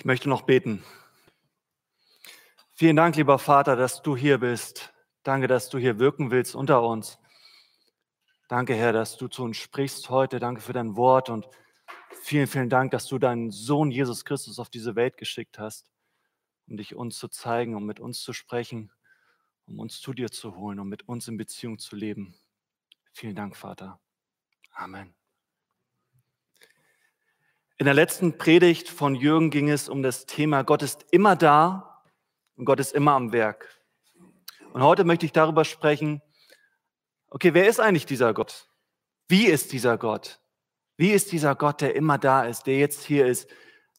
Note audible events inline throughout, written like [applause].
Ich möchte noch beten. Vielen Dank, lieber Vater, dass du hier bist. Danke, dass du hier wirken willst unter uns. Danke, Herr, dass du zu uns sprichst heute. Danke für dein Wort und vielen, vielen Dank, dass du deinen Sohn Jesus Christus auf diese Welt geschickt hast, um dich uns zu zeigen, um mit uns zu sprechen, um uns zu dir zu holen, um mit uns in Beziehung zu leben. Vielen Dank, Vater. Amen. In der letzten Predigt von Jürgen ging es um das Thema Gott ist immer da und Gott ist immer am Werk. Und heute möchte ich darüber sprechen, okay, wer ist eigentlich dieser Gott? Wie ist dieser Gott? Wie ist dieser Gott, der immer da ist, der jetzt hier ist,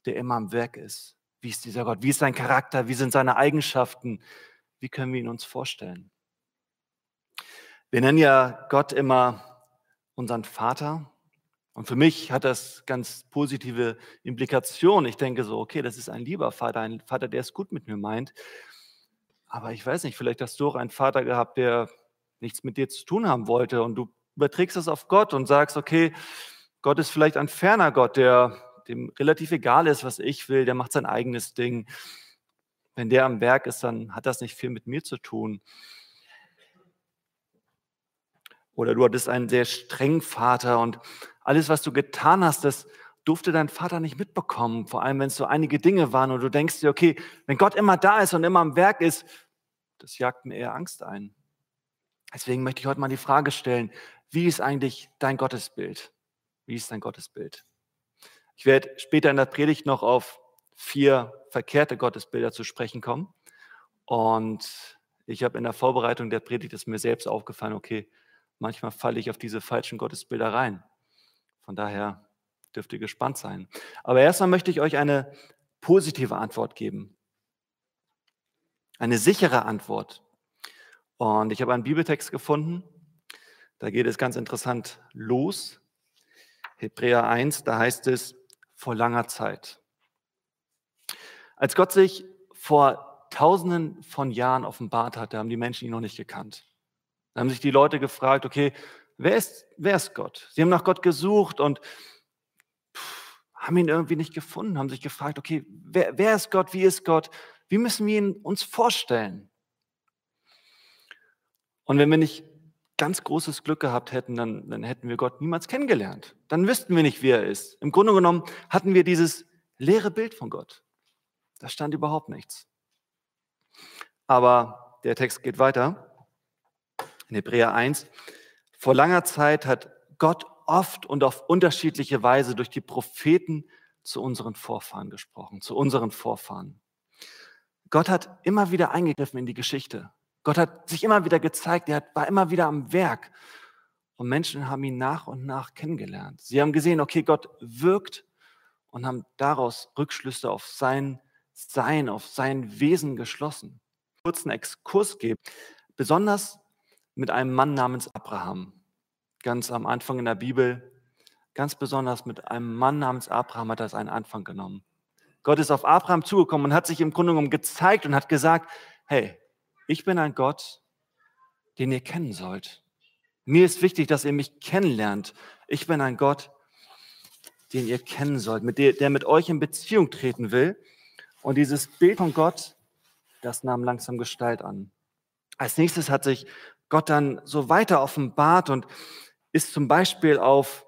der immer am Werk ist? Wie ist dieser Gott? Wie ist sein Charakter? Wie sind seine Eigenschaften? Wie können wir ihn uns vorstellen? Wir nennen ja Gott immer unseren Vater und für mich hat das ganz positive Implikationen. Ich denke so, okay, das ist ein lieber Vater, ein Vater, der es gut mit mir meint. Aber ich weiß nicht, vielleicht hast du auch einen Vater gehabt, der nichts mit dir zu tun haben wollte und du überträgst das auf Gott und sagst, okay, Gott ist vielleicht ein ferner Gott, der dem relativ egal ist, was ich will, der macht sein eigenes Ding. Wenn der am Werk ist, dann hat das nicht viel mit mir zu tun. Oder du hattest einen sehr strengen Vater und alles, was du getan hast, das durfte dein Vater nicht mitbekommen. Vor allem, wenn es so einige Dinge waren und du denkst dir, okay, wenn Gott immer da ist und immer am Werk ist, das jagt mir eher Angst ein. Deswegen möchte ich heute mal die Frage stellen, wie ist eigentlich dein Gottesbild? Wie ist dein Gottesbild? Ich werde später in der Predigt noch auf vier verkehrte Gottesbilder zu sprechen kommen. Und ich habe in der Vorbereitung der Predigt ist mir selbst aufgefallen, okay, manchmal falle ich auf diese falschen Gottesbilder rein. Von daher dürft ihr gespannt sein. Aber erstmal möchte ich euch eine positive Antwort geben. Eine sichere Antwort. Und ich habe einen Bibeltext gefunden. Da geht es ganz interessant los. Hebräer 1, da heißt es vor langer Zeit. Als Gott sich vor tausenden von Jahren offenbart hatte, haben die Menschen ihn noch nicht gekannt. Da haben sich die Leute gefragt, okay, wer ist, wer ist Gott? Sie haben nach Gott gesucht und haben ihn irgendwie nicht gefunden, haben sich gefragt, okay, wer, wer ist Gott? Wie ist Gott? Wie müssen wir ihn uns vorstellen? Und wenn wir nicht ganz großes Glück gehabt hätten, dann, dann hätten wir Gott niemals kennengelernt. Dann wüssten wir nicht, wie er ist. Im Grunde genommen hatten wir dieses leere Bild von Gott. Da stand überhaupt nichts. Aber der Text geht weiter in Hebräer 1. Vor langer Zeit hat Gott oft und auf unterschiedliche Weise durch die Propheten zu unseren Vorfahren gesprochen, zu unseren Vorfahren. Gott hat immer wieder eingegriffen in die Geschichte. Gott hat sich immer wieder gezeigt, er war immer wieder am Werk. Und Menschen haben ihn nach und nach kennengelernt. Sie haben gesehen, okay, Gott wirkt und haben daraus Rückschlüsse auf sein Sein, auf sein Wesen geschlossen. Kurzen Exkurs geben. Besonders mit einem Mann namens Abraham. Ganz am Anfang in der Bibel, ganz besonders mit einem Mann namens Abraham hat er einen Anfang genommen. Gott ist auf Abraham zugekommen und hat sich im Grunde genommen gezeigt und hat gesagt, hey, ich bin ein Gott, den ihr kennen sollt. Mir ist wichtig, dass ihr mich kennenlernt. Ich bin ein Gott, den ihr kennen sollt, mit der, der mit euch in Beziehung treten will. Und dieses Bild von Gott, das nahm langsam Gestalt an. Als nächstes hat sich Gott dann so weiter offenbart und ist zum Beispiel auf,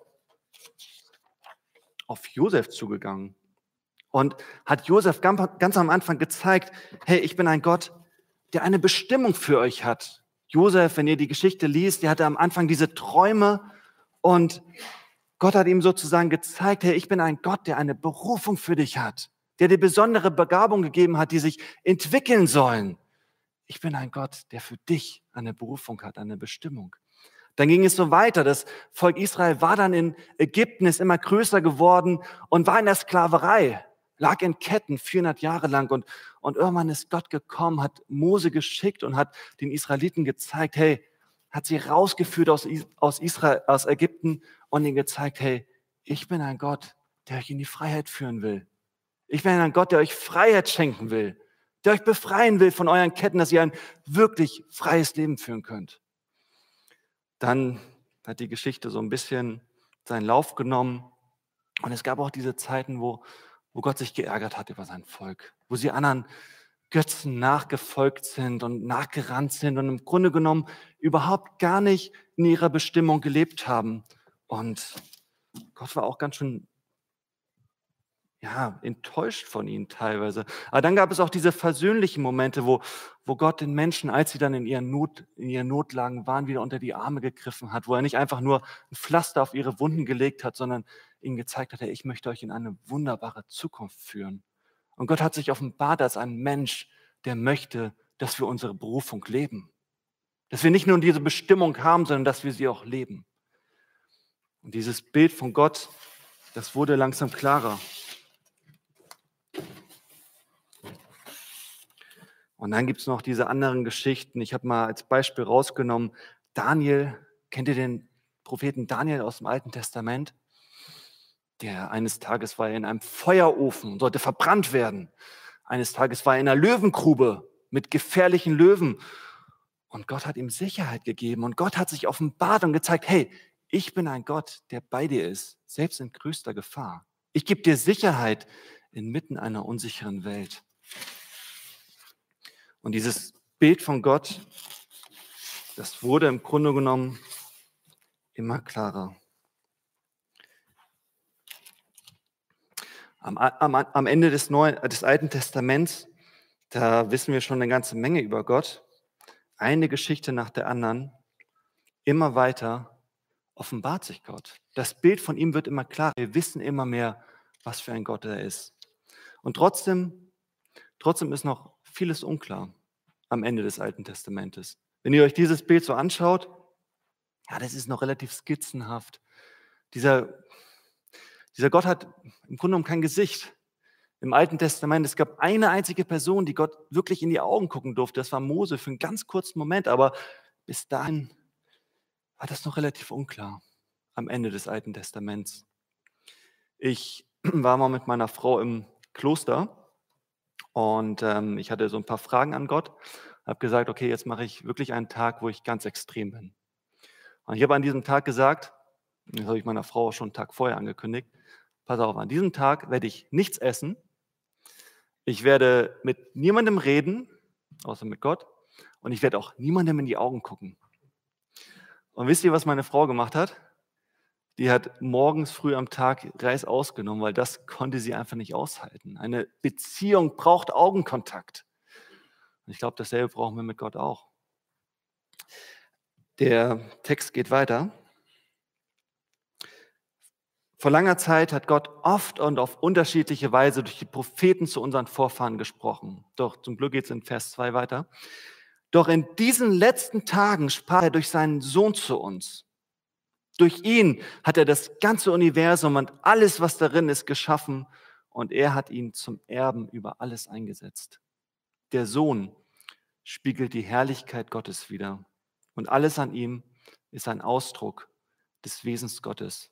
auf Josef zugegangen und hat Josef ganz, am Anfang gezeigt, hey, ich bin ein Gott, der eine Bestimmung für euch hat. Josef, wenn ihr die Geschichte liest, der hatte am Anfang diese Träume und Gott hat ihm sozusagen gezeigt, hey, ich bin ein Gott, der eine Berufung für dich hat, der dir besondere Begabung gegeben hat, die sich entwickeln sollen ich bin ein Gott, der für dich eine Berufung hat, eine Bestimmung. Dann ging es so weiter. Das Volk Israel war dann in Ägypten, ist immer größer geworden und war in der Sklaverei, lag in Ketten 400 Jahre lang. Und, und irgendwann ist Gott gekommen, hat Mose geschickt und hat den Israeliten gezeigt, hey, hat sie rausgeführt aus, aus Israel, aus Ägypten und ihnen gezeigt, hey, ich bin ein Gott, der euch in die Freiheit führen will. Ich bin ein Gott, der euch Freiheit schenken will der euch befreien will von euren Ketten, dass ihr ein wirklich freies Leben führen könnt. Dann hat die Geschichte so ein bisschen seinen Lauf genommen. Und es gab auch diese Zeiten, wo, wo Gott sich geärgert hat über sein Volk, wo sie anderen Götzen nachgefolgt sind und nachgerannt sind und im Grunde genommen überhaupt gar nicht in ihrer Bestimmung gelebt haben. Und Gott war auch ganz schön ja, enttäuscht von ihnen teilweise. Aber dann gab es auch diese versöhnlichen Momente, wo, wo Gott den Menschen, als sie dann in ihren, Not, in ihren Notlagen waren, wieder unter die Arme gegriffen hat, wo er nicht einfach nur ein Pflaster auf ihre Wunden gelegt hat, sondern ihnen gezeigt hat, ich möchte euch in eine wunderbare Zukunft führen. Und Gott hat sich offenbart als ein Mensch, der möchte, dass wir unsere Berufung leben. Dass wir nicht nur diese Bestimmung haben, sondern dass wir sie auch leben. Und dieses Bild von Gott, das wurde langsam klarer. Und dann gibt es noch diese anderen Geschichten. Ich habe mal als Beispiel rausgenommen, Daniel, kennt ihr den Propheten Daniel aus dem Alten Testament? Der eines Tages war er in einem Feuerofen und sollte verbrannt werden. Eines Tages war er in einer Löwengrube mit gefährlichen Löwen. Und Gott hat ihm Sicherheit gegeben und Gott hat sich offenbart und gezeigt, hey, ich bin ein Gott, der bei dir ist, selbst in größter Gefahr. Ich gebe dir Sicherheit inmitten einer unsicheren Welt. Und dieses Bild von Gott, das wurde im Grunde genommen immer klarer. Am, am, am Ende des, Neuen, des Alten Testaments, da wissen wir schon eine ganze Menge über Gott. Eine Geschichte nach der anderen. Immer weiter offenbart sich Gott. Das Bild von ihm wird immer klarer. Wir wissen immer mehr, was für ein Gott er ist. Und trotzdem, trotzdem ist noch vieles unklar am Ende des Alten Testamentes. Wenn ihr euch dieses Bild so anschaut, ja, das ist noch relativ skizzenhaft. Dieser, dieser Gott hat im Grunde genommen kein Gesicht. Im Alten Testament, es gab eine einzige Person, die Gott wirklich in die Augen gucken durfte. Das war Mose für einen ganz kurzen Moment, aber bis dahin war das noch relativ unklar am Ende des Alten Testaments. Ich [clears throat] war mal mit meiner Frau im Kloster und ähm, ich hatte so ein paar Fragen an Gott, habe gesagt, okay, jetzt mache ich wirklich einen Tag, wo ich ganz extrem bin. Und ich habe an diesem Tag gesagt, das habe ich meiner Frau schon einen Tag vorher angekündigt, pass auf, an diesem Tag werde ich nichts essen, ich werde mit niemandem reden, außer mit Gott, und ich werde auch niemandem in die Augen gucken. Und wisst ihr, was meine Frau gemacht hat? Die hat morgens früh am Tag Reis ausgenommen, weil das konnte sie einfach nicht aushalten. Eine Beziehung braucht Augenkontakt. Und ich glaube, dasselbe brauchen wir mit Gott auch. Der Text geht weiter. Vor langer Zeit hat Gott oft und auf unterschiedliche Weise durch die Propheten zu unseren Vorfahren gesprochen. Doch zum Glück geht es in Vers 2 weiter. Doch in diesen letzten Tagen sprach er durch seinen Sohn zu uns. Durch ihn hat er das ganze Universum und alles, was darin ist, geschaffen und er hat ihn zum Erben über alles eingesetzt. Der Sohn spiegelt die Herrlichkeit Gottes wider und alles an ihm ist ein Ausdruck des Wesens Gottes.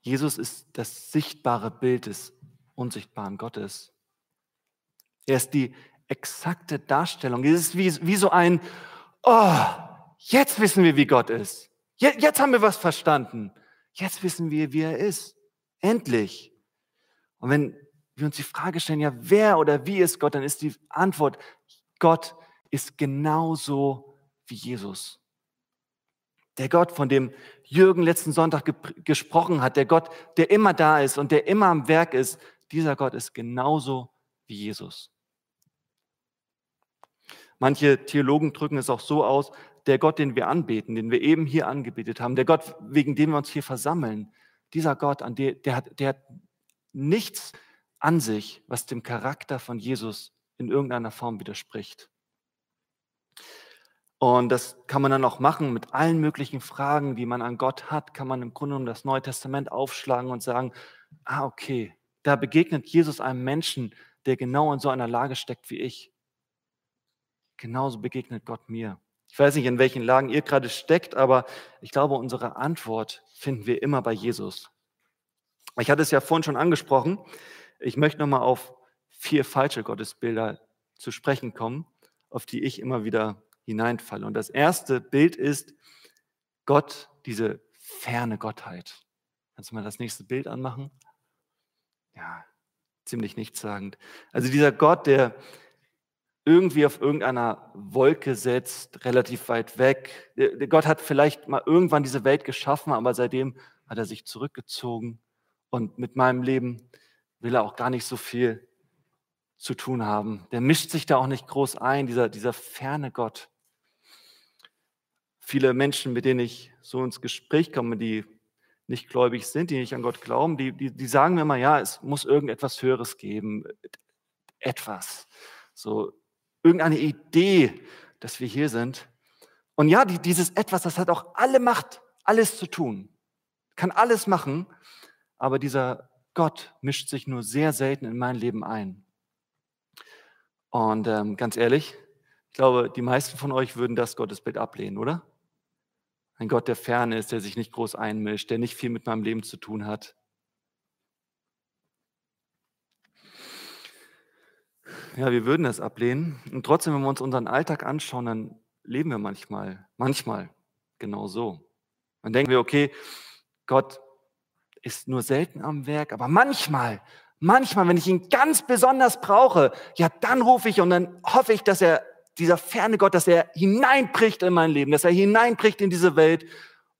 Jesus ist das sichtbare Bild des unsichtbaren Gottes. Er ist die exakte Darstellung. Es ist wie, wie so ein, oh, Jetzt wissen wir, wie Gott ist. Jetzt haben wir was verstanden. Jetzt wissen wir, wie er ist. Endlich. Und wenn wir uns die Frage stellen, ja, wer oder wie ist Gott, dann ist die Antwort, Gott ist genauso wie Jesus. Der Gott, von dem Jürgen letzten Sonntag ge gesprochen hat, der Gott, der immer da ist und der immer am Werk ist, dieser Gott ist genauso wie Jesus. Manche Theologen drücken es auch so aus, der Gott, den wir anbeten, den wir eben hier angebetet haben, der Gott, wegen dem wir uns hier versammeln, dieser Gott, an der, der, hat, der hat nichts an sich, was dem Charakter von Jesus in irgendeiner Form widerspricht. Und das kann man dann auch machen mit allen möglichen Fragen, die man an Gott hat, kann man im Grunde genommen das Neue Testament aufschlagen und sagen, ah okay, da begegnet Jesus einem Menschen, der genau in so einer Lage steckt wie ich. Genauso begegnet Gott mir. Ich weiß nicht, in welchen Lagen ihr gerade steckt, aber ich glaube, unsere Antwort finden wir immer bei Jesus. Ich hatte es ja vorhin schon angesprochen. Ich möchte nochmal auf vier falsche Gottesbilder zu sprechen kommen, auf die ich immer wieder hineinfalle. Und das erste Bild ist Gott, diese ferne Gottheit. Kannst du mal das nächste Bild anmachen? Ja, ziemlich nichtssagend. Also dieser Gott, der irgendwie auf irgendeiner Wolke sitzt, relativ weit weg. Der Gott hat vielleicht mal irgendwann diese Welt geschaffen, aber seitdem hat er sich zurückgezogen. Und mit meinem Leben will er auch gar nicht so viel zu tun haben. Der mischt sich da auch nicht groß ein, dieser, dieser ferne Gott. Viele Menschen, mit denen ich so ins Gespräch komme, die nicht gläubig sind, die nicht an Gott glauben, die, die, die sagen mir immer, ja, es muss irgendetwas Höheres geben. Etwas. So irgendeine Idee, dass wir hier sind. Und ja, die, dieses Etwas, das hat auch alle Macht, alles zu tun. Kann alles machen, aber dieser Gott mischt sich nur sehr selten in mein Leben ein. Und ähm, ganz ehrlich, ich glaube, die meisten von euch würden das Gottesbild ablehnen, oder? Ein Gott, der fern ist, der sich nicht groß einmischt, der nicht viel mit meinem Leben zu tun hat. Ja, wir würden das ablehnen. Und trotzdem, wenn wir uns unseren Alltag anschauen, dann leben wir manchmal, manchmal genau so. Dann denken wir, okay, Gott ist nur selten am Werk, aber manchmal, manchmal, wenn ich ihn ganz besonders brauche, ja, dann rufe ich und dann hoffe ich, dass er, dieser ferne Gott, dass er hineinbricht in mein Leben, dass er hineinbricht in diese Welt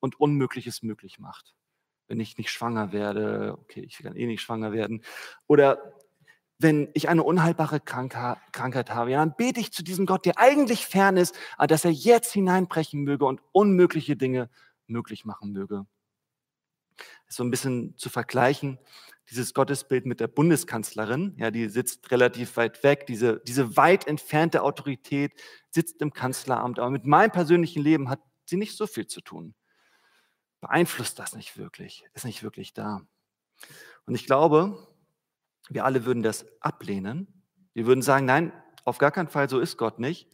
und Unmögliches möglich macht. Wenn ich nicht schwanger werde, okay, ich kann eh nicht schwanger werden, oder wenn ich eine unheilbare Krankheit habe, ja, dann bete ich zu diesem Gott, der eigentlich fern ist, dass er jetzt hineinbrechen möge und unmögliche Dinge möglich machen möge so ein bisschen zu vergleichen, dieses Gottesbild mit der Bundeskanzlerin, ja, die sitzt relativ weit weg, diese, diese weit entfernte Autorität sitzt im Kanzleramt, aber mit meinem persönlichen Leben hat sie nicht so viel zu tun. Beeinflusst das nicht wirklich, ist nicht wirklich da. Und ich glaube, wir alle würden das ablehnen. Wir würden sagen, nein, auf gar keinen Fall, so ist Gott nicht.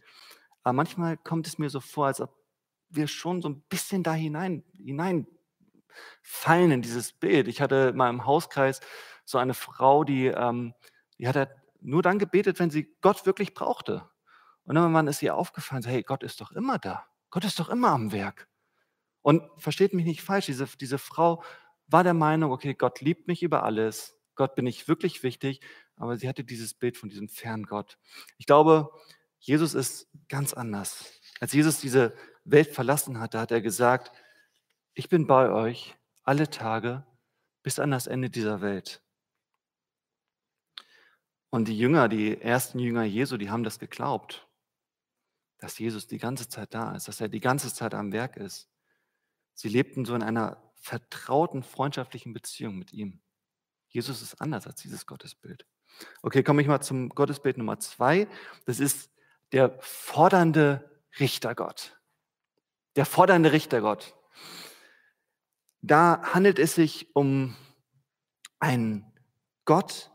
Aber manchmal kommt es mir so vor, als ob wir schon so ein bisschen da hinein, hinein fallen in dieses Bild. Ich hatte mal im Hauskreis so eine Frau, die, ähm, die hat halt nur dann gebetet, wenn sie Gott wirklich brauchte. Und irgendwann ist ihr aufgefallen, so, hey, Gott ist doch immer da. Gott ist doch immer am Werk. Und versteht mich nicht falsch, diese, diese Frau war der Meinung, okay, Gott liebt mich über alles. Gott bin ich wirklich wichtig. Aber sie hatte dieses Bild von diesem fernen Gott. Ich glaube, Jesus ist ganz anders. Als Jesus diese Welt verlassen hatte, hat er gesagt, ich bin bei euch alle Tage bis an das Ende dieser Welt. Und die Jünger, die ersten Jünger Jesu, die haben das geglaubt, dass Jesus die ganze Zeit da ist, dass er die ganze Zeit am Werk ist. Sie lebten so in einer vertrauten, freundschaftlichen Beziehung mit ihm. Jesus ist anders als dieses Gottesbild. Okay, komme ich mal zum Gottesbild Nummer zwei. Das ist der fordernde Richtergott. Der fordernde Richtergott. Da handelt es sich um einen Gott,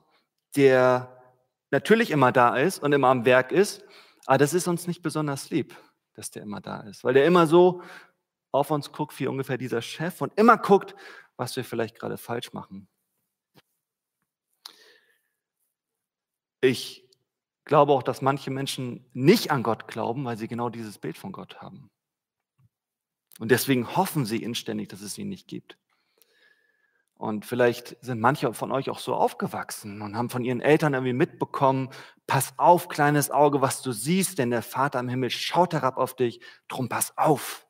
der natürlich immer da ist und immer am Werk ist, aber das ist uns nicht besonders lieb, dass der immer da ist, weil der immer so auf uns guckt wie ungefähr dieser Chef und immer guckt, was wir vielleicht gerade falsch machen. Ich glaube auch, dass manche Menschen nicht an Gott glauben, weil sie genau dieses Bild von Gott haben. Und deswegen hoffen sie inständig, dass es ihn nicht gibt. Und vielleicht sind manche von euch auch so aufgewachsen und haben von ihren Eltern irgendwie mitbekommen, pass auf, kleines Auge, was du siehst, denn der Vater im Himmel schaut herab auf dich, drum pass auf.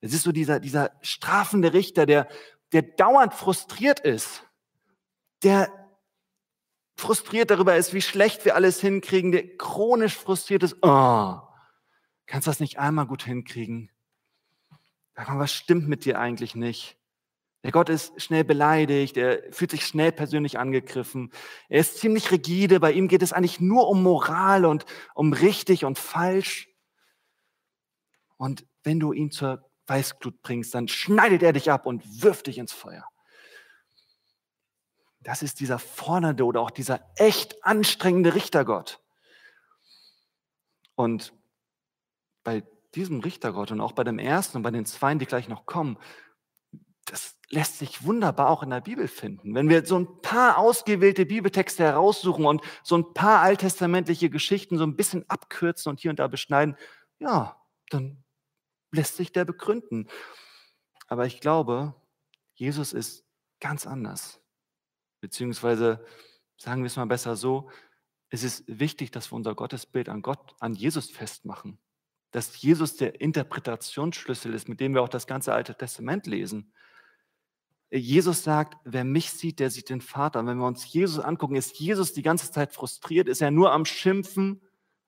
Es ist so dieser, dieser strafende Richter, der, der dauernd frustriert ist, der frustriert darüber ist, wie schlecht wir alles hinkriegen, der chronisch frustriert ist, oh, kannst du das nicht einmal gut hinkriegen? Was stimmt mit dir eigentlich nicht? Der Gott ist schnell beleidigt, er fühlt sich schnell persönlich angegriffen. Er ist ziemlich rigide, bei ihm geht es eigentlich nur um Moral und um richtig und falsch. Und wenn du ihn zur Weißglut bringst, dann schneidet er dich ab und wirft dich ins Feuer. Das ist dieser fordernde oder auch dieser echt anstrengende Richtergott. Und bei diesem Richtergott und auch bei dem ersten und bei den zweien, die gleich noch kommen, das lässt sich wunderbar auch in der Bibel finden. Wenn wir so ein paar ausgewählte Bibeltexte heraussuchen und so ein paar alttestamentliche Geschichten so ein bisschen abkürzen und hier und da beschneiden, ja, dann lässt sich der begründen. Aber ich glaube, Jesus ist ganz anders. Beziehungsweise sagen wir es mal besser so, es ist wichtig, dass wir unser Gottesbild an Gott, an Jesus festmachen. Dass Jesus der Interpretationsschlüssel ist, mit dem wir auch das ganze Alte Testament lesen. Jesus sagt, wer mich sieht, der sieht den Vater. Und wenn wir uns Jesus angucken, ist Jesus die ganze Zeit frustriert, ist er nur am Schimpfen,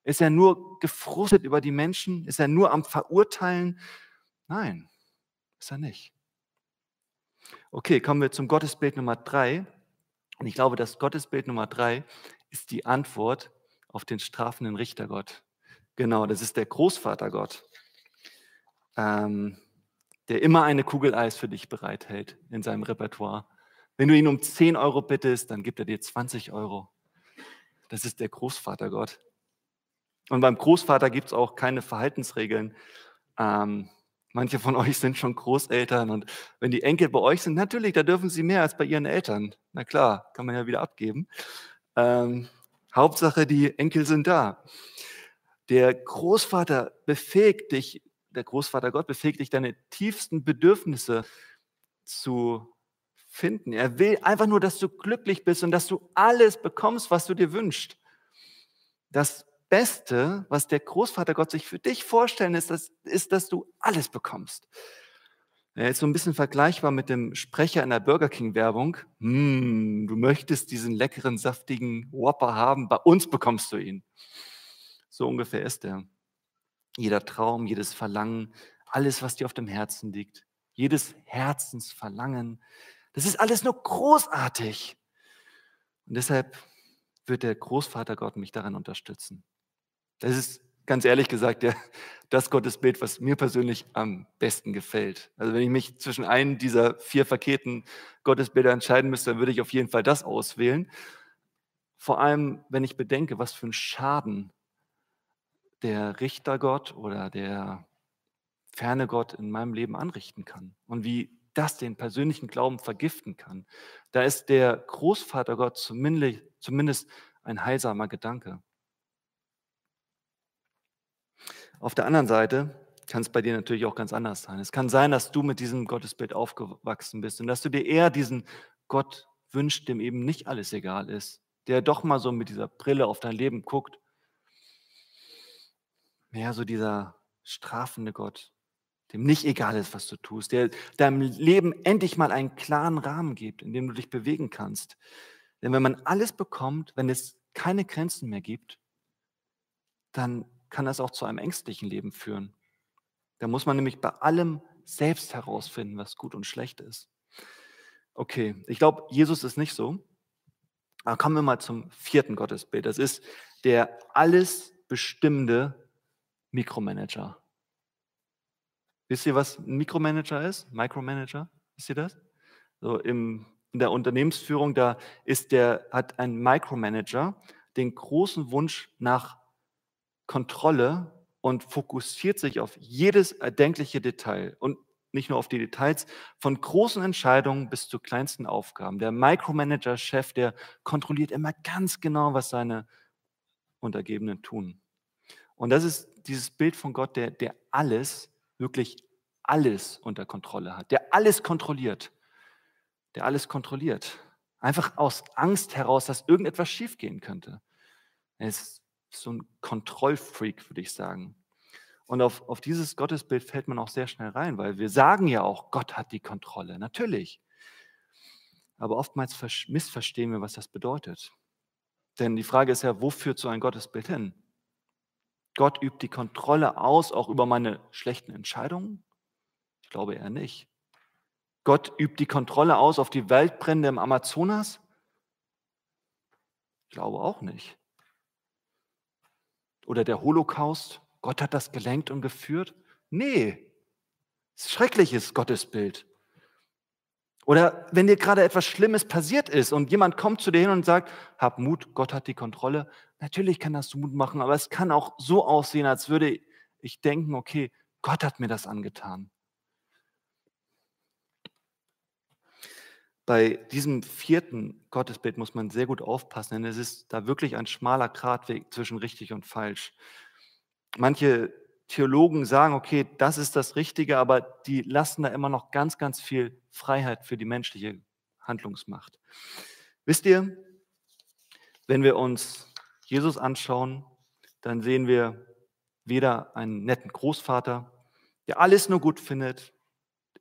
ist er nur gefrustet über die Menschen, ist er nur am Verurteilen? Nein, ist er nicht. Okay, kommen wir zum Gottesbild Nummer drei. Und ich glaube, das Gottesbild Nummer drei ist die Antwort auf den strafenden Richtergott. Genau, das ist der Großvatergott, ähm, der immer eine Kugel Eis für dich bereithält in seinem Repertoire. Wenn du ihn um 10 Euro bittest, dann gibt er dir 20 Euro. Das ist der Großvatergott. Und beim Großvater gibt es auch keine Verhaltensregeln. Ähm, Manche von euch sind schon Großeltern und wenn die Enkel bei euch sind, natürlich, da dürfen sie mehr als bei ihren Eltern. Na klar, kann man ja wieder abgeben. Ähm, Hauptsache, die Enkel sind da. Der Großvater befähigt dich, der Großvater Gott befähigt dich, deine tiefsten Bedürfnisse zu finden. Er will einfach nur, dass du glücklich bist und dass du alles bekommst, was du dir wünschst. Das Beste, was der Großvater Gott sich für dich vorstellen ist, das, ist, dass du alles bekommst. Ist so ein bisschen vergleichbar mit dem Sprecher in der Burger King-Werbung. Hm, du möchtest diesen leckeren, saftigen Whopper haben, bei uns bekommst du ihn. So ungefähr ist er. Jeder Traum, jedes Verlangen, alles, was dir auf dem Herzen liegt, jedes Herzensverlangen, das ist alles nur großartig. Und deshalb wird der Großvater Gott mich daran unterstützen. Das ist ganz ehrlich gesagt ja, [laughs] das Gottesbild, was mir persönlich am besten gefällt. Also wenn ich mich zwischen einem dieser vier verkehrten Gottesbilder entscheiden müsste, dann würde ich auf jeden Fall das auswählen. Vor allem, wenn ich bedenke, was für ein Schaden der Richtergott oder der ferne Gott in meinem Leben anrichten kann und wie das den persönlichen Glauben vergiften kann. Da ist der Großvater Gott zumindest ein heilsamer Gedanke. Auf der anderen Seite kann es bei dir natürlich auch ganz anders sein. Es kann sein, dass du mit diesem Gottesbild aufgewachsen bist und dass du dir eher diesen Gott wünschst, dem eben nicht alles egal ist, der doch mal so mit dieser Brille auf dein Leben guckt. Mehr so dieser strafende Gott, dem nicht egal ist, was du tust, der deinem Leben endlich mal einen klaren Rahmen gibt, in dem du dich bewegen kannst. Denn wenn man alles bekommt, wenn es keine Grenzen mehr gibt, dann kann das auch zu einem ängstlichen Leben führen. Da muss man nämlich bei allem selbst herausfinden, was gut und schlecht ist. Okay, ich glaube, Jesus ist nicht so. Aber kommen wir mal zum vierten Gottesbild. Das ist der alles bestimmende Mikromanager. Wisst ihr, was ein Mikromanager ist? Micromanager? Wisst ihr das? So im, in der Unternehmensführung, da ist der, hat ein Micromanager den großen Wunsch nach Kontrolle und fokussiert sich auf jedes erdenkliche Detail und nicht nur auf die Details, von großen Entscheidungen bis zu kleinsten Aufgaben. Der Micromanager-Chef, der kontrolliert immer ganz genau, was seine Untergebenen tun. Und das ist dieses Bild von Gott, der, der alles, wirklich alles unter Kontrolle hat, der alles kontrolliert, der alles kontrolliert. Einfach aus Angst heraus, dass irgendetwas schiefgehen könnte. Er ist so ein Kontrollfreak, würde ich sagen. Und auf, auf dieses Gottesbild fällt man auch sehr schnell rein, weil wir sagen ja auch, Gott hat die Kontrolle, natürlich. Aber oftmals missverstehen wir, was das bedeutet. Denn die Frage ist ja, wo führt so ein Gottesbild hin? Gott übt die Kontrolle aus, auch über meine schlechten Entscheidungen? Ich glaube eher nicht. Gott übt die Kontrolle aus auf die Waldbrände im Amazonas? Ich glaube auch nicht. Oder der Holocaust, Gott hat das gelenkt und geführt? Nee, schreckliches Gottesbild. Oder wenn dir gerade etwas Schlimmes passiert ist und jemand kommt zu dir hin und sagt, hab Mut, Gott hat die Kontrolle. Natürlich kann das Mut machen, aber es kann auch so aussehen, als würde ich denken, okay, Gott hat mir das angetan. Bei diesem vierten Gottesbild muss man sehr gut aufpassen, denn es ist da wirklich ein schmaler Gratweg zwischen richtig und falsch. Manche Theologen sagen, okay, das ist das Richtige, aber die lassen da immer noch ganz, ganz viel Freiheit für die menschliche Handlungsmacht. Wisst ihr, wenn wir uns Jesus anschauen, dann sehen wir weder einen netten Großvater, der alles nur gut findet,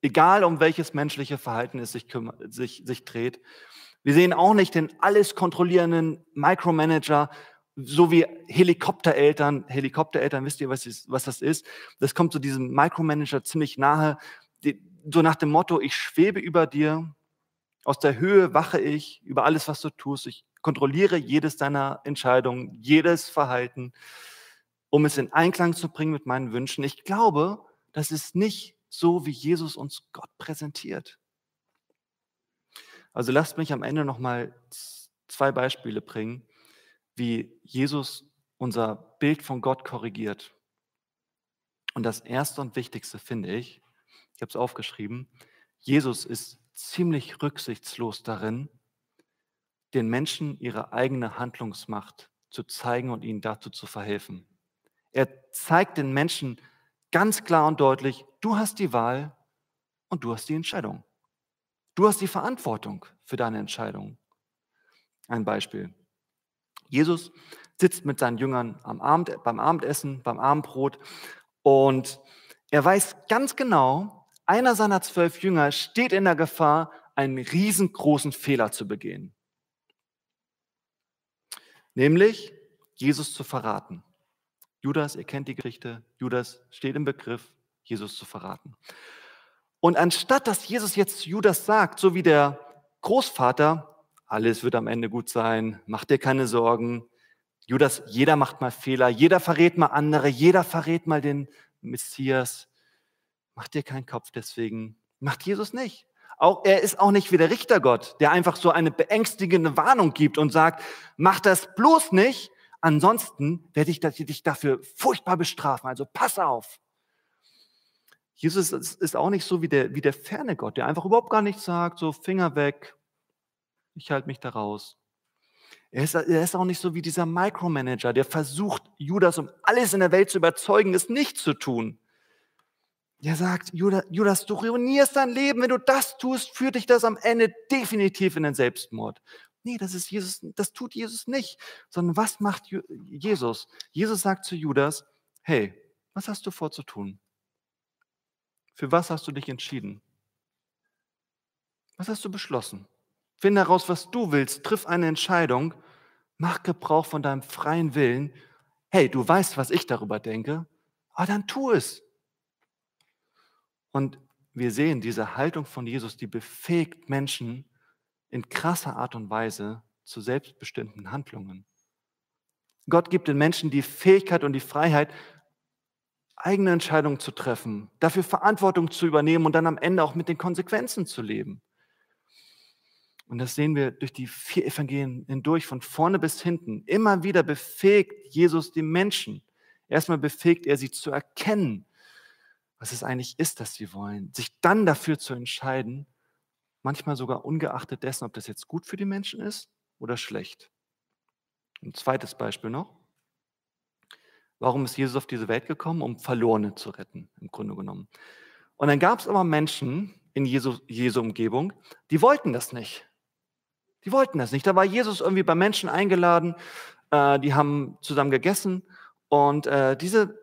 egal um welches menschliche Verhalten es sich, sich, sich dreht. Wir sehen auch nicht den alles kontrollierenden Micromanager, so wie Helikoptereltern. Helikoptereltern, wisst ihr, was, ist, was das ist? Das kommt zu diesem Micromanager ziemlich nahe, die, so nach dem Motto, ich schwebe über dir, aus der Höhe wache ich über alles, was du tust, ich kontrolliere jedes deiner Entscheidungen, jedes Verhalten, um es in Einklang zu bringen mit meinen Wünschen. Ich glaube, das ist nicht so, wie Jesus uns Gott präsentiert. Also lasst mich am Ende noch mal zwei Beispiele bringen, wie Jesus unser Bild von Gott korrigiert. Und das erste und wichtigste finde ich, ich habe es aufgeschrieben, Jesus ist ziemlich rücksichtslos darin, den Menschen ihre eigene Handlungsmacht zu zeigen und ihnen dazu zu verhelfen. Er zeigt den Menschen ganz klar und deutlich, du hast die Wahl und du hast die Entscheidung. Du hast die Verantwortung für deine Entscheidung. Ein Beispiel. Jesus sitzt mit seinen Jüngern am Abend, beim Abendessen, beim Abendbrot und er weiß ganz genau, einer seiner zwölf Jünger steht in der Gefahr, einen riesengroßen Fehler zu begehen. Nämlich Jesus zu verraten. Judas, ihr kennt die Geschichte, Judas steht im Begriff, Jesus zu verraten. Und anstatt dass Jesus jetzt Judas sagt, so wie der Großvater, alles wird am Ende gut sein, mach dir keine Sorgen. Judas, jeder macht mal Fehler, jeder verrät mal andere, jeder verrät mal den Messias. Mach dir keinen Kopf deswegen. Macht Jesus nicht. Auch, er ist auch nicht wie der Richtergott, der einfach so eine beängstigende Warnung gibt und sagt, mach das bloß nicht, Ansonsten werde ich dich dafür furchtbar bestrafen. Also pass auf. Jesus ist auch nicht so wie der, wie der ferne Gott, der einfach überhaupt gar nichts sagt, so Finger weg, ich halte mich da raus. Er ist, er ist auch nicht so wie dieser Micromanager, der versucht, Judas um alles in der Welt zu überzeugen, es nicht zu tun. Der sagt, Judas, Judas, du ruinierst dein Leben, wenn du das tust, führt dich das am Ende definitiv in den Selbstmord. Nee, das ist Jesus, das tut Jesus nicht, sondern was macht Jesus? Jesus sagt zu Judas, hey, was hast du vor zu tun? Für was hast du dich entschieden? Was hast du beschlossen? Finde heraus, was du willst, triff eine Entscheidung, mach Gebrauch von deinem freien Willen. Hey, du weißt, was ich darüber denke, aber dann tu es. Und wir sehen diese Haltung von Jesus, die befähigt Menschen, in krasser Art und Weise zu selbstbestimmten Handlungen. Gott gibt den Menschen die Fähigkeit und die Freiheit, eigene Entscheidungen zu treffen, dafür Verantwortung zu übernehmen und dann am Ende auch mit den Konsequenzen zu leben. Und das sehen wir durch die vier Evangelien hindurch, von vorne bis hinten. Immer wieder befähigt Jesus die Menschen. Erstmal befähigt er sie zu erkennen, was es eigentlich ist, dass sie wollen, sich dann dafür zu entscheiden manchmal sogar ungeachtet dessen, ob das jetzt gut für die Menschen ist oder schlecht. Ein zweites Beispiel noch. Warum ist Jesus auf diese Welt gekommen? Um Verlorene zu retten, im Grunde genommen. Und dann gab es aber Menschen in Jesu, Jesu Umgebung, die wollten das nicht. Die wollten das nicht. Da war Jesus irgendwie bei Menschen eingeladen, äh, die haben zusammen gegessen und äh, diese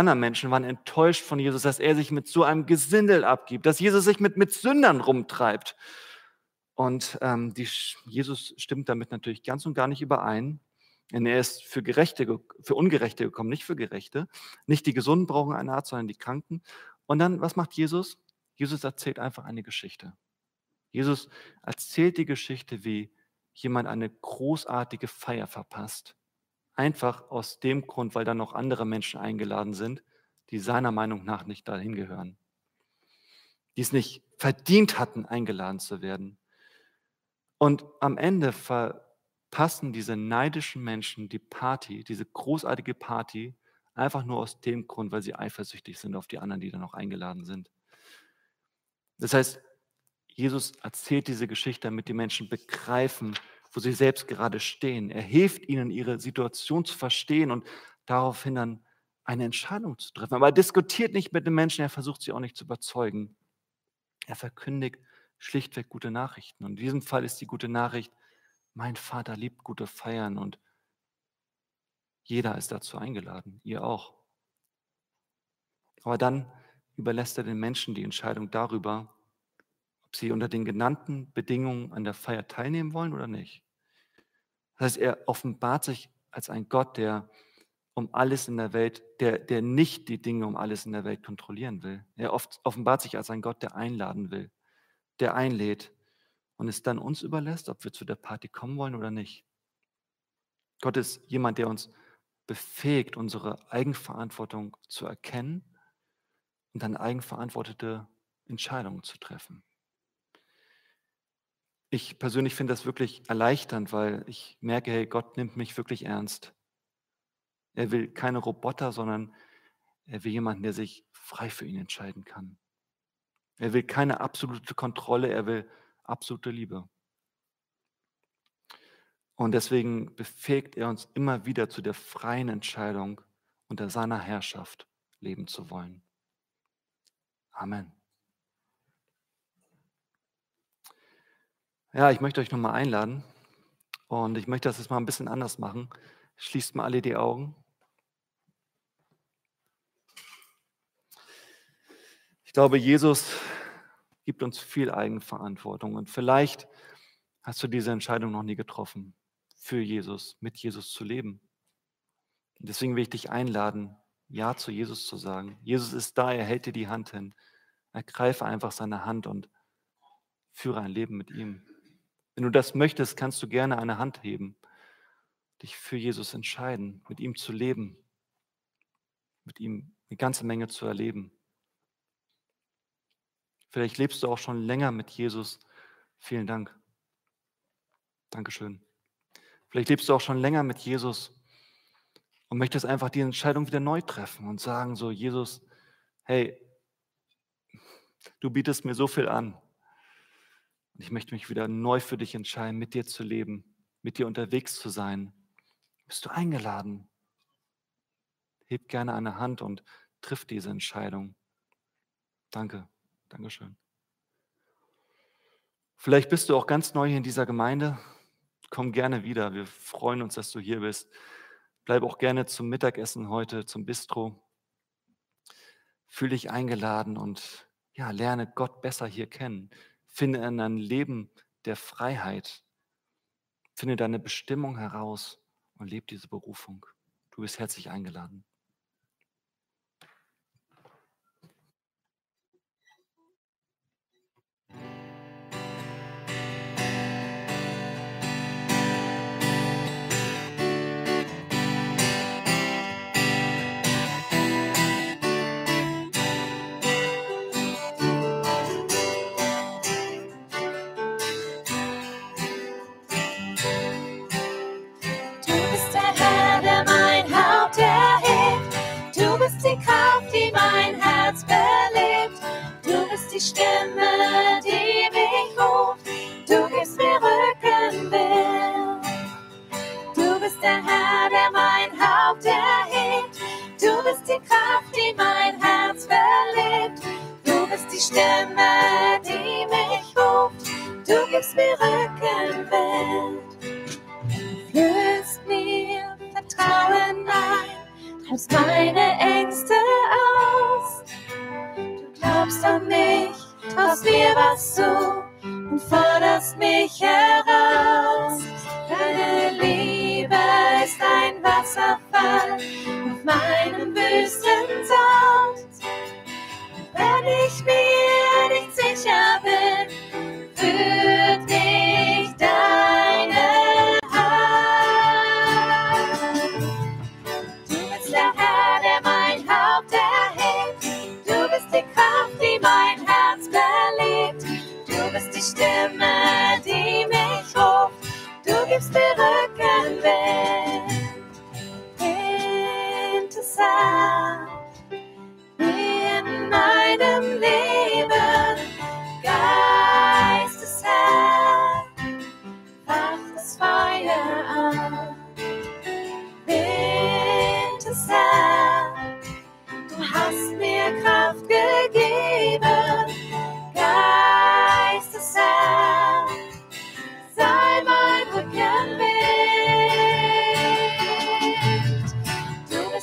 anderen Menschen waren enttäuscht von Jesus, dass er sich mit so einem Gesindel abgibt, dass Jesus sich mit, mit Sündern rumtreibt. Und ähm, die, Jesus stimmt damit natürlich ganz und gar nicht überein. Denn er ist für, Gerechte, für Ungerechte gekommen, nicht für Gerechte. Nicht die Gesunden brauchen eine Art, sondern die Kranken. Und dann, was macht Jesus? Jesus erzählt einfach eine Geschichte. Jesus erzählt die Geschichte, wie jemand eine großartige Feier verpasst Einfach aus dem Grund, weil da noch andere Menschen eingeladen sind, die seiner Meinung nach nicht dahin gehören. Die es nicht verdient hatten, eingeladen zu werden. Und am Ende verpassen diese neidischen Menschen die Party, diese großartige Party, einfach nur aus dem Grund, weil sie eifersüchtig sind auf die anderen, die da noch eingeladen sind. Das heißt, Jesus erzählt diese Geschichte, damit die Menschen begreifen, wo sie selbst gerade stehen. Er hilft ihnen, ihre Situation zu verstehen und daraufhin dann eine Entscheidung zu treffen. Aber er diskutiert nicht mit den Menschen, er versucht sie auch nicht zu überzeugen. Er verkündigt schlichtweg gute Nachrichten. Und in diesem Fall ist die gute Nachricht, mein Vater liebt gute Feiern und jeder ist dazu eingeladen, ihr auch. Aber dann überlässt er den Menschen die Entscheidung darüber, ob sie unter den genannten Bedingungen an der Feier teilnehmen wollen oder nicht. Das heißt, er offenbart sich als ein Gott, der um alles in der Welt, der, der nicht die Dinge um alles in der Welt kontrollieren will. Er oft, offenbart sich als ein Gott, der einladen will, der einlädt und es dann uns überlässt, ob wir zu der Party kommen wollen oder nicht. Gott ist jemand, der uns befähigt, unsere Eigenverantwortung zu erkennen und dann eigenverantwortete Entscheidungen zu treffen. Ich persönlich finde das wirklich erleichternd, weil ich merke, hey, Gott nimmt mich wirklich ernst. Er will keine Roboter, sondern er will jemanden, der sich frei für ihn entscheiden kann. Er will keine absolute Kontrolle, er will absolute Liebe. Und deswegen befähigt er uns immer wieder zu der freien Entscheidung, unter seiner Herrschaft leben zu wollen. Amen. Ja, ich möchte euch nochmal einladen und ich möchte das jetzt mal ein bisschen anders machen. Schließt mal alle die Augen. Ich glaube, Jesus gibt uns viel Eigenverantwortung und vielleicht hast du diese Entscheidung noch nie getroffen, für Jesus, mit Jesus zu leben. Und deswegen will ich dich einladen, Ja zu Jesus zu sagen. Jesus ist da, er hält dir die Hand hin. Ergreife einfach seine Hand und führe ein Leben mit ihm. Wenn du das möchtest, kannst du gerne eine Hand heben dich für Jesus entscheiden, mit ihm zu leben, mit ihm eine ganze Menge zu erleben. Vielleicht lebst du auch schon länger mit Jesus. Vielen Dank. Dankeschön. Vielleicht lebst du auch schon länger mit Jesus und möchtest einfach die Entscheidung wieder neu treffen und sagen so, Jesus, hey, du bietest mir so viel an. Und ich möchte mich wieder neu für dich entscheiden, mit dir zu leben, mit dir unterwegs zu sein, bist du eingeladen. Heb gerne eine Hand und triff diese Entscheidung. Danke, Dankeschön. Vielleicht bist du auch ganz neu hier in dieser Gemeinde. Komm gerne wieder. Wir freuen uns, dass du hier bist. Bleib auch gerne zum Mittagessen heute, zum Bistro. Fühl dich eingeladen und ja, lerne Gott besser hier kennen. Finde in deinem Leben der Freiheit. Finde deine Bestimmung heraus und lebe diese Berufung. Du bist herzlich eingeladen. Mir Rückenwind. Flößt mir Vertrauen ein, treibst meine Ängste aus. Du glaubst an mich traust mir was zu und forderst mich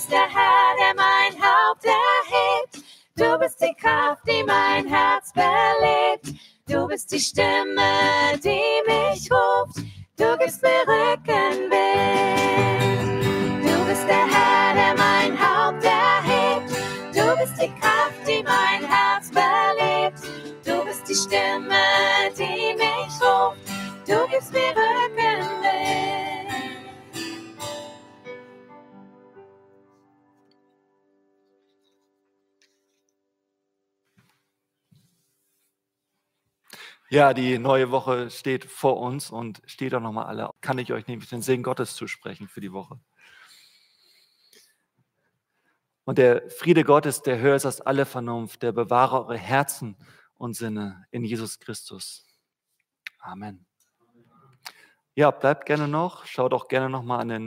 bist der Herr, der mein Haupt erhebt. Du bist die Kraft, die mein Herz belebt. Du bist die Stimme, die mich ruft. Du gibst mir Rückenwind. Du bist der Herr, der mein Haupt erhebt. Du bist die Kraft, die mein Herz belebt. Du bist die Stimme, die mich ruft. Du gibst mir Rückenwind. Ja, die neue Woche steht vor uns und steht auch nochmal alle. Kann ich euch nämlich den Segen Gottes zusprechen für die Woche. Und der Friede Gottes, der höher ist als alle Vernunft, der bewahre eure Herzen und Sinne in Jesus Christus. Amen. Ja, bleibt gerne noch, schaut auch gerne nochmal an den